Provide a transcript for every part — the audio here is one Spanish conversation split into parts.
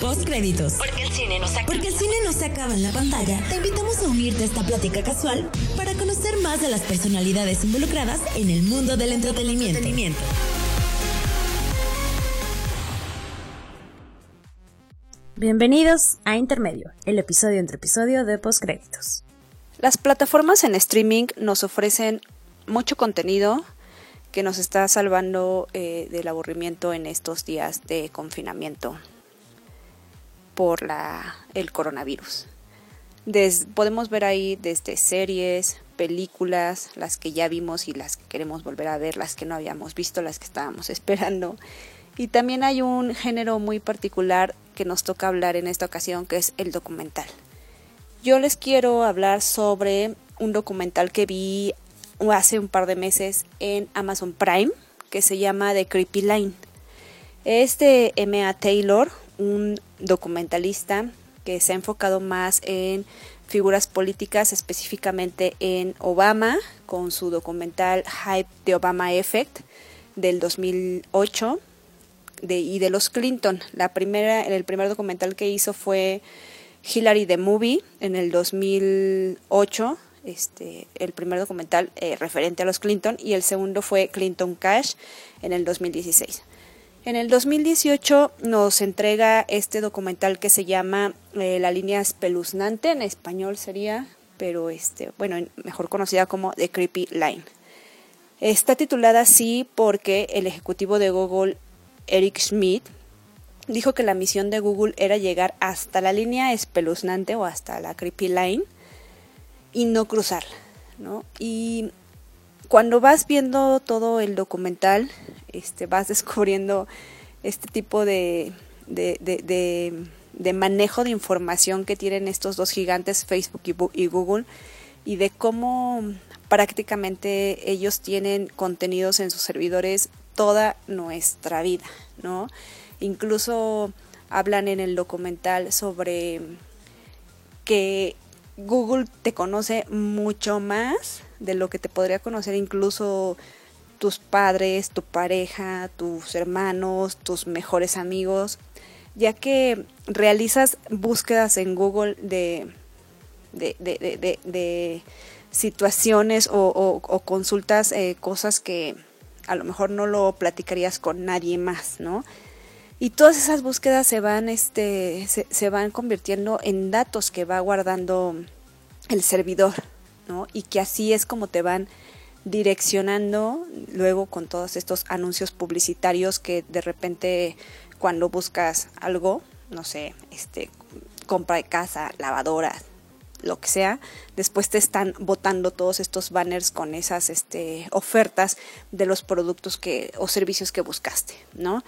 Postcréditos. Porque el cine no se acaba. Porque el cine no se acaba en la pantalla. Te invitamos a unirte a esta plática casual para conocer más de las personalidades involucradas en el mundo del entretenimiento. Bienvenidos a Intermedio, el episodio entre episodio de Postcréditos. Las plataformas en streaming nos ofrecen mucho contenido que nos está salvando eh, del aburrimiento en estos días de confinamiento por la, el coronavirus. podemos ver ahí desde series, películas, las que ya vimos y las que queremos volver a ver, las que no habíamos visto, las que estábamos esperando. Y también hay un género muy particular que nos toca hablar en esta ocasión, que es el documental. Yo les quiero hablar sobre un documental que vi hace un par de meses en Amazon Prime que se llama The Creepy Line. Es de M.A. Taylor, un documentalista que se ha enfocado más en figuras políticas, específicamente en Obama, con su documental Hype de Obama Effect del 2008 de, y de los Clinton. La primera, el primer documental que hizo fue Hillary the Movie en el 2008, este, el primer documental eh, referente a los Clinton y el segundo fue Clinton Cash en el 2016. En el 2018 nos entrega este documental que se llama eh, La línea espeluznante, en español sería, pero este, bueno, mejor conocida como The Creepy Line. Está titulada así porque el ejecutivo de Google, Eric Schmidt, dijo que la misión de Google era llegar hasta la línea espeluznante o hasta la creepy line y no cruzarla, ¿no? Y cuando vas viendo todo el documental, este, vas descubriendo este tipo de, de, de, manejo de información que tienen estos dos gigantes, Facebook y, y Google, y de cómo prácticamente ellos tienen contenidos en sus servidores toda nuestra vida, ¿no? Incluso hablan en el documental sobre que Google te conoce mucho más de lo que te podría conocer incluso tus padres, tu pareja, tus hermanos, tus mejores amigos, ya que realizas búsquedas en Google de, de, situaciones o, consultas eh, cosas que a lo mejor no lo platicarías con nadie más, ¿no? Y todas esas búsquedas se van, este, se, van convirtiendo en datos que va guardando el servidor, Y que así es como te van direccionando luego con todos estos anuncios publicitarios que de repente cuando buscas algo, no sé, este, compra de casa, lavadora, lo que sea, después te están botando todos estos banners con esas este, ofertas de los productos que o servicios que buscaste, ¿no?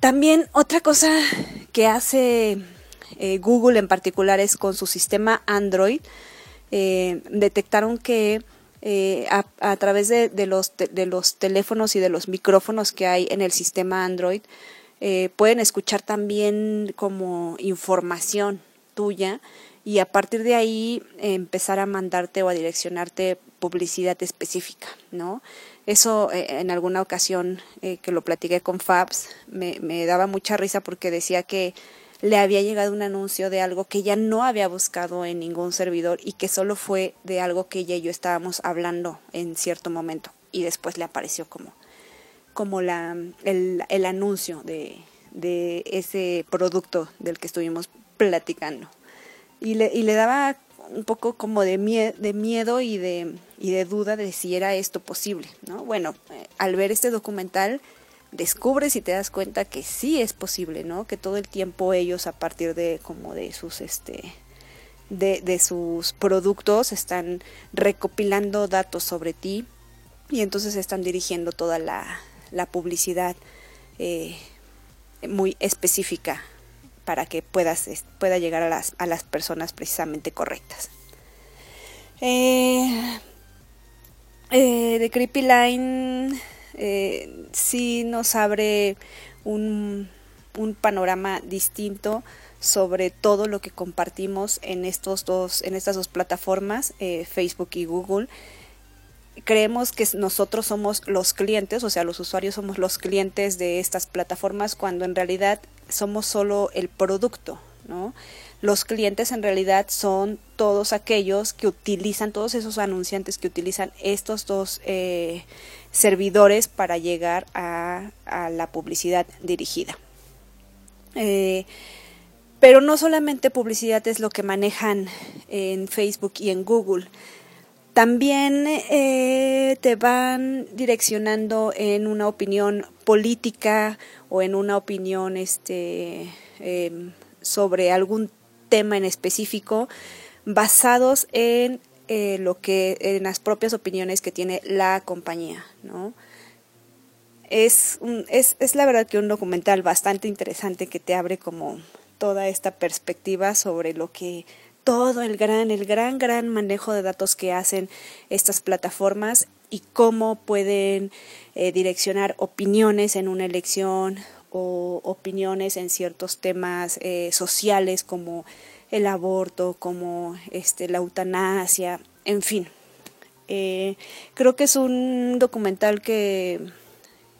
También otra cosa que hace eh, Google en particular es con su sistema Android, eh, detectaron que eh, a, través de, los de los teléfonos y de los micrófonos que hay en el sistema Android, pueden escuchar también como información tuya y a partir de ahí empezar a mandarte o a direccionarte publicidad específica, ¿no? Eso eh, en alguna ocasión eh, que lo platiqué con Fabs me daba mucha risa porque decía que le había llegado un anuncio de algo que ella no había buscado en ningún servidor y que solo fue de algo que ella y yo estábamos hablando en cierto momento y después le apareció como, como la, el, el anuncio de, de ese producto del que estuvimos platicando. Y le, y le daba un poco como de, de miedo y de, y de duda de si era esto posible, ¿no? Bueno, eh, al ver este documental descubres y te das cuenta que sí es posible, ¿no? Que todo el tiempo ellos a partir de como de sus este de, de sus productos están recopilando datos sobre ti y entonces están dirigiendo toda la, la publicidad eh, muy específica para que puedas, pueda llegar a las, a las personas precisamente correctas. Eh, eh, The Creepy Line eh, sí nos abre un, un, panorama distinto sobre todo lo que compartimos en estos dos en estas dos plataformas Facebook y Google creemos que nosotros somos los clientes, o sea, los usuarios somos los clientes de estas plataformas cuando en realidad somos solo el producto, ¿no? Los clientes en realidad son todos aquellos que utilizan, todos esos anunciantes que utilizan estos dos eh, servidores para llegar a, la publicidad dirigida. Eh, pero no solamente publicidad es lo que manejan en Facebook y en Google. También eh, te van direccionando en una opinión política o en una opinión este, em, sobre algún tema en específico basados en eh, lo que en las propias opiniones que tiene la compañía, ¿no? Es, es, es la verdad que un documental bastante interesante que te abre como toda esta perspectiva sobre lo que todo el gran, el gran, gran manejo de datos que hacen estas plataformas y cómo pueden eh, direccionar opiniones en una elección o opiniones en ciertos temas eh, sociales como el aborto, como este, la eutanasia, en fin. Eh, creo que es un documental que,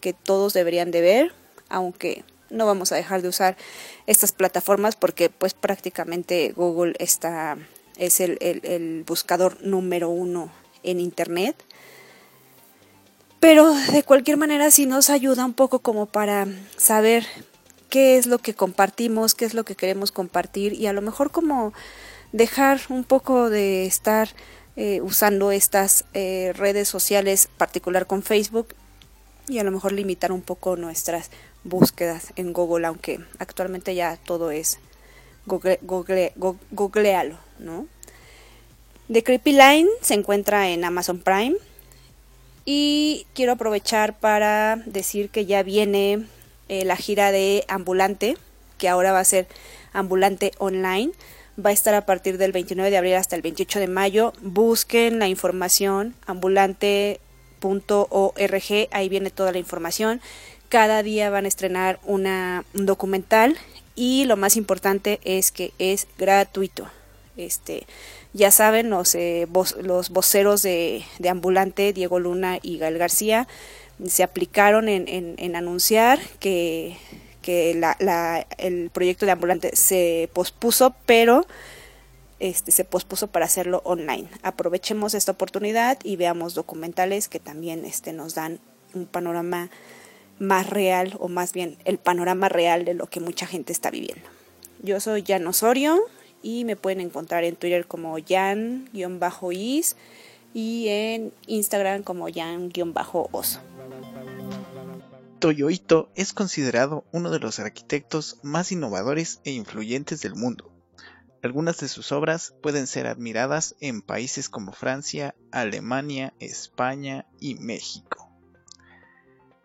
que todos deberían de ver, aunque no vamos a dejar de usar estas plataformas porque pues prácticamente Google está, es el, el buscador número uno en Internet. Pero de cualquier manera sí nos ayuda un poco como para saber qué es lo que compartimos, qué es lo que queremos compartir y a lo mejor como dejar un poco de estar eh, usando estas eh, redes sociales, particular con Facebook, y a lo mejor limitar un poco nuestras búsquedas en Google, aunque actualmente ya todo es Google, Google, googlealo, ¿no? The Creepy Line se encuentra en Amazon Prime y quiero aprovechar para decir que ya viene eh, la gira de Ambulante, que ahora va a ser Ambulante Online. Va a estar a partir del 29 de abril hasta el 28 de mayo. Busquen la información ambulante.org, ahí viene toda la información. Cada día van a estrenar una, un documental y lo más importante es que es gratuito. Este, ya saben, los, eh, los voceros de, de Ambulante, Diego Luna y Gael García, se aplicaron en, anunciar que, el proyecto de ambulante se pospuso, pero este, se pospuso para hacerlo online. Aprovechemos esta oportunidad y veamos documentales que también este, nos dan un panorama más real o más bien el panorama real de lo que mucha gente está viviendo. Yo soy Jan Osorio y me pueden encontrar en Twitter como Jan-Is y en Instagram como Jan-Oso. Toyo Ito es considerado uno de los arquitectos más innovadores e influyentes del mundo. Algunas de sus obras pueden ser admiradas en países como Francia, Alemania, España y México.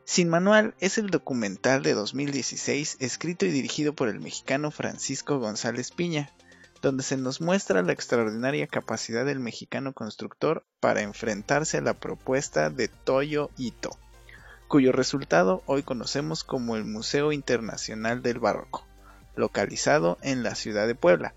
Sin Manual es el documental de 2016 escrito y dirigido por el mexicano Francisco González Piña, donde se nos muestra la extraordinaria capacidad del mexicano constructor para enfrentarse a la propuesta de Toyo Ito cuyo resultado hoy conocemos como el Museo Internacional del Barroco, localizado en la ciudad de Puebla.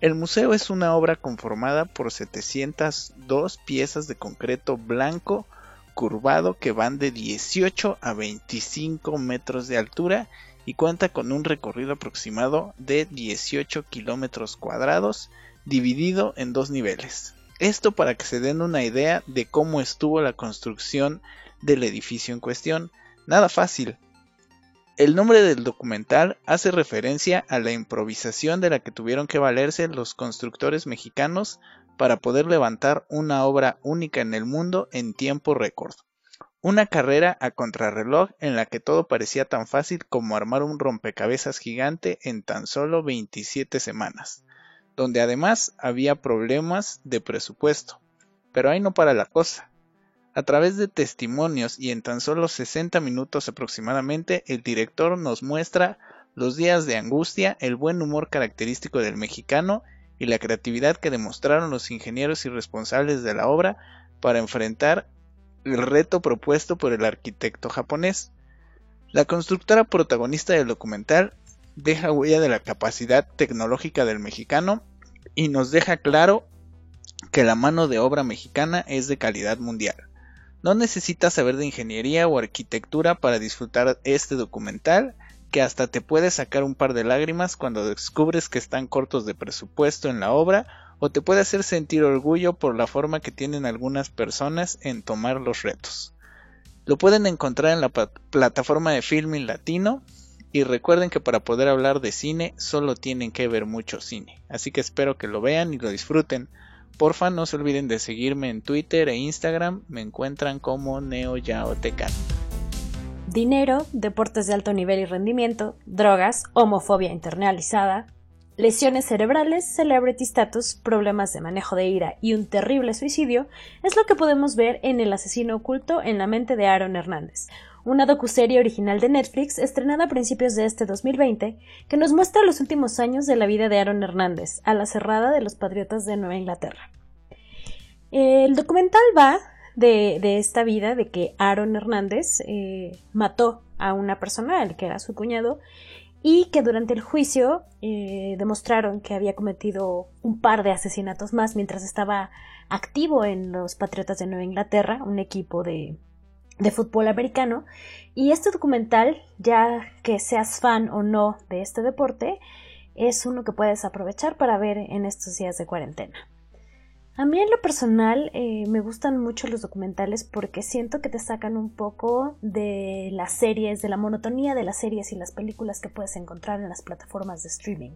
El museo es una obra conformada por 702 piezas de concreto blanco curvado que van de 18 a 25 metros de altura y cuenta con un recorrido aproximado de 18 kilómetros cuadrados dividido en dos niveles. Esto para que se den una idea de cómo estuvo la construcción del edificio en cuestión. Nada fácil. El nombre del documental hace referencia a la improvisación de la que tuvieron que valerse los constructores mexicanos para poder levantar una obra única en el mundo en tiempo récord. Una carrera a contrarreloj en la que todo parecía tan fácil como armar un rompecabezas gigante en tan solo 27 semanas, donde además había problemas de presupuesto. Pero ahí no para la cosa. A través de testimonios y en tan solo 60 minutos aproximadamente, el director nos muestra los días de angustia, el buen humor característico del mexicano y la creatividad que demostraron los ingenieros y responsables de la obra para enfrentar el reto propuesto por el arquitecto japonés. La constructora protagonista del documental deja huella de la capacidad tecnológica del mexicano y nos deja claro que la mano de obra mexicana es de calidad mundial. No necesitas saber de ingeniería o arquitectura para disfrutar este documental, que hasta te puede sacar un par de lágrimas cuando descubres que están cortos de presupuesto en la obra o te puede hacer sentir orgullo por la forma que tienen algunas personas en tomar los retos. Lo pueden encontrar en la plataforma de Filming Latino y recuerden que para poder hablar de cine solo tienen que ver mucho cine, así que espero que lo vean y lo disfruten. Porfa no se olviden de seguirme en Twitter e Instagram, me encuentran como NeoYaotecan. Dinero, deportes de alto nivel y rendimiento, drogas, homofobia internalizada, lesiones cerebrales, celebrity status, problemas de manejo de ira y un terrible suicidio es lo que podemos ver en El asesino oculto en la mente de Aaron Hernández, una docuserie original de Netflix estrenada a principios de este 2020 que nos muestra los últimos años de la vida de Aaron Hernández, a la cerrada de los Patriotas de Nueva Inglaterra. El documental va de, esta vida, de que Aaron Hernández eh, mató a una persona, el que era su cuñado, y que durante el juicio eh, demostraron que había cometido un par de asesinatos más mientras estaba activo en los Patriotas de Nueva Inglaterra, un equipo de, de fútbol americano. Y este documental, ya que seas fan o no de este deporte, es uno que puedes aprovechar para ver en estos días de cuarentena. A mí en lo personal eh, me gustan mucho los documentales porque siento que te sacan un poco de las series, de la monotonía de las series y las películas que puedes encontrar en las plataformas de streaming.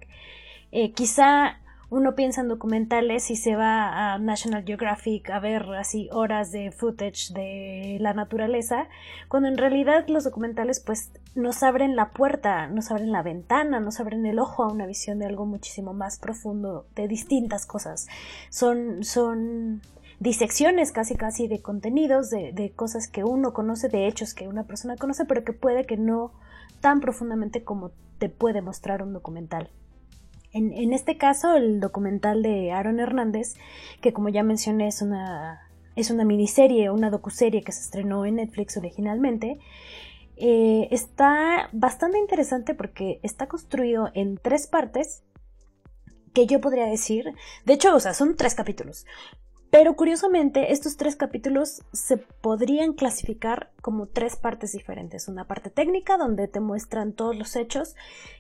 Eh, quizá uno piensa en documentales y se va a National Geographic a ver así horas de footage de la naturaleza, cuando en realidad los documentales pues nos abren la puerta, nos abren la ventana, nos abren el ojo a una visión de algo muchísimo más profundo, de distintas cosas. Son, son disecciones casi casi de contenidos, de, de cosas que uno conoce, de hechos que una persona conoce, pero que puede que no tan profundamente como te puede mostrar un documental. En, este caso, el documental de Aaron Hernández, que como ya mencioné es una, es una miniserie, una docuserie que se estrenó en Netflix originalmente, eh, está bastante interesante porque está construido en tres partes que yo podría decir, de hecho, o sea, son tres capítulos, pero curiosamente, estos tres capítulos se podrían clasificar como tres partes diferentes. Una parte técnica, donde te muestran todos los hechos,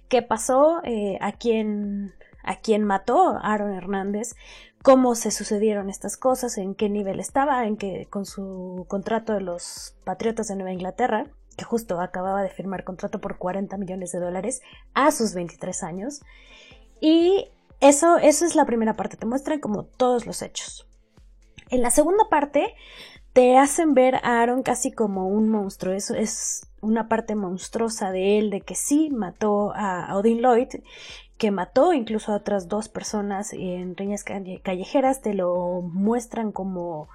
qué pasó, eh, a quién a quien mató Aaron Hernández, cómo se sucedieron estas cosas, en qué nivel estaba, en qué con su contrato de los Patriotas de Nueva Inglaterra, que justo acababa de firmar contrato por 40 millones de dólares a sus 23 años. Y eso, eso es la primera parte, te muestran como todos los hechos. En la segunda parte te hacen ver a Aaron casi como un monstruo. Eso es una parte monstruosa de él, de que sí mató a Odin Lloyd, que mató incluso a otras dos personas en riñas callejeras. Te lo muestran como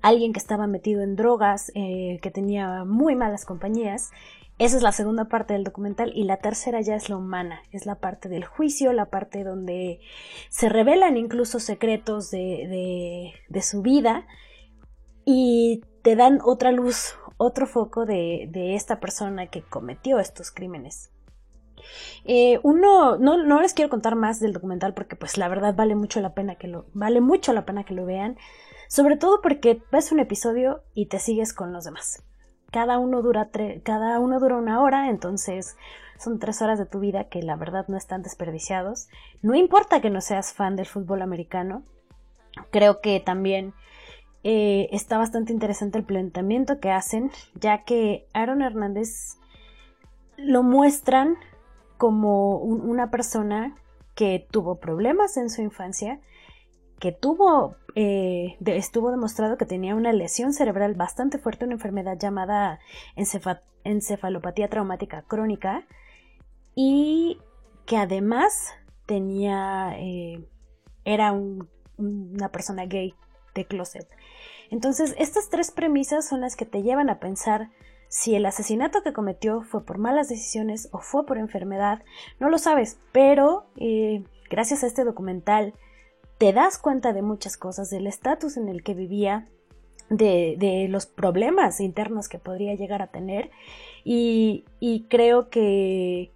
alguien que estaba metido en drogas, eh, que tenía muy malas compañías. Esa es la segunda parte del documental y la tercera ya es la humana, es la parte del juicio, la parte donde se revelan incluso secretos de, de, su vida y te dan otra luz, otro foco de, de esta persona que cometió estos crímenes. Eh, uno, no, no, les quiero contar más del documental porque pues la verdad vale mucho la pena que lo, vale mucho la pena que lo vean, sobre todo porque ves un episodio y te sigues con los demás cada uno dura cada uno dura una hora, entonces son tres horas de tu vida que la verdad no están desperdiciados. No importa que no seas fan del fútbol americano, creo que también eh, está bastante interesante el planteamiento que hacen, ya que Aaron Hernández lo muestran como una persona que tuvo problemas en su infancia, que tuvo, eh, estuvo demostrado que tenía una lesión cerebral bastante fuerte, una enfermedad llamada encefalopatía traumática crónica, y que además tenía, eh, era una persona gay de closet. Entonces, estas tres premisas son las que te llevan a pensar si el asesinato que cometió fue por malas decisiones o fue por enfermedad, no lo sabes, pero eh, gracias a este documental te das cuenta de muchas cosas, del estatus en el que vivía, de, los problemas internos que podría llegar a tener. Y, creo que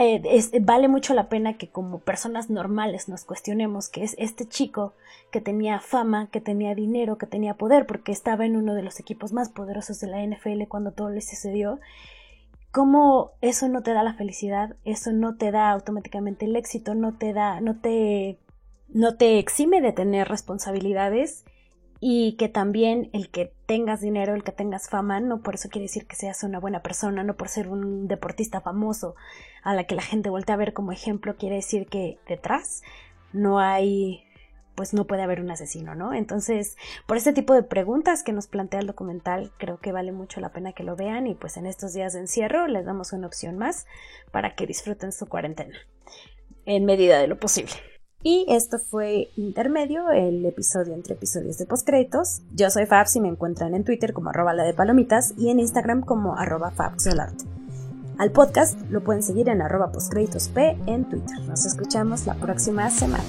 eh, vale mucho la pena que como personas normales nos cuestionemos que es este chico que tenía fama, que tenía dinero, que tenía poder, porque estaba en uno de los equipos más poderosos de la NFL cuando todo le sucedió, cómo eso no te da la felicidad, eso no te da automáticamente el éxito, no te da, no te, no te exime de tener responsabilidades y que también el que tengas dinero, el que tengas fama, no por eso quiere decir que seas una buena persona, no por ser un deportista famoso a la que la gente voltea a ver como ejemplo, quiere decir que detrás no hay pues no puede haber un asesino, ¿no? Entonces, por este tipo de preguntas que nos plantea el documental, creo que vale mucho la pena que lo vean y pues en estos días de encierro les damos una opción más para que disfruten su cuarentena en medida de lo posible. Y esto fue Intermedio, el episodio entre episodios de postcréditos. Yo soy Fabs y me encuentran en Twitter como arroba la de palomitas y en Instagram como arroba fabsolart. Al podcast lo pueden seguir en arroba postcréditosp en Twitter. Nos escuchamos la próxima semana.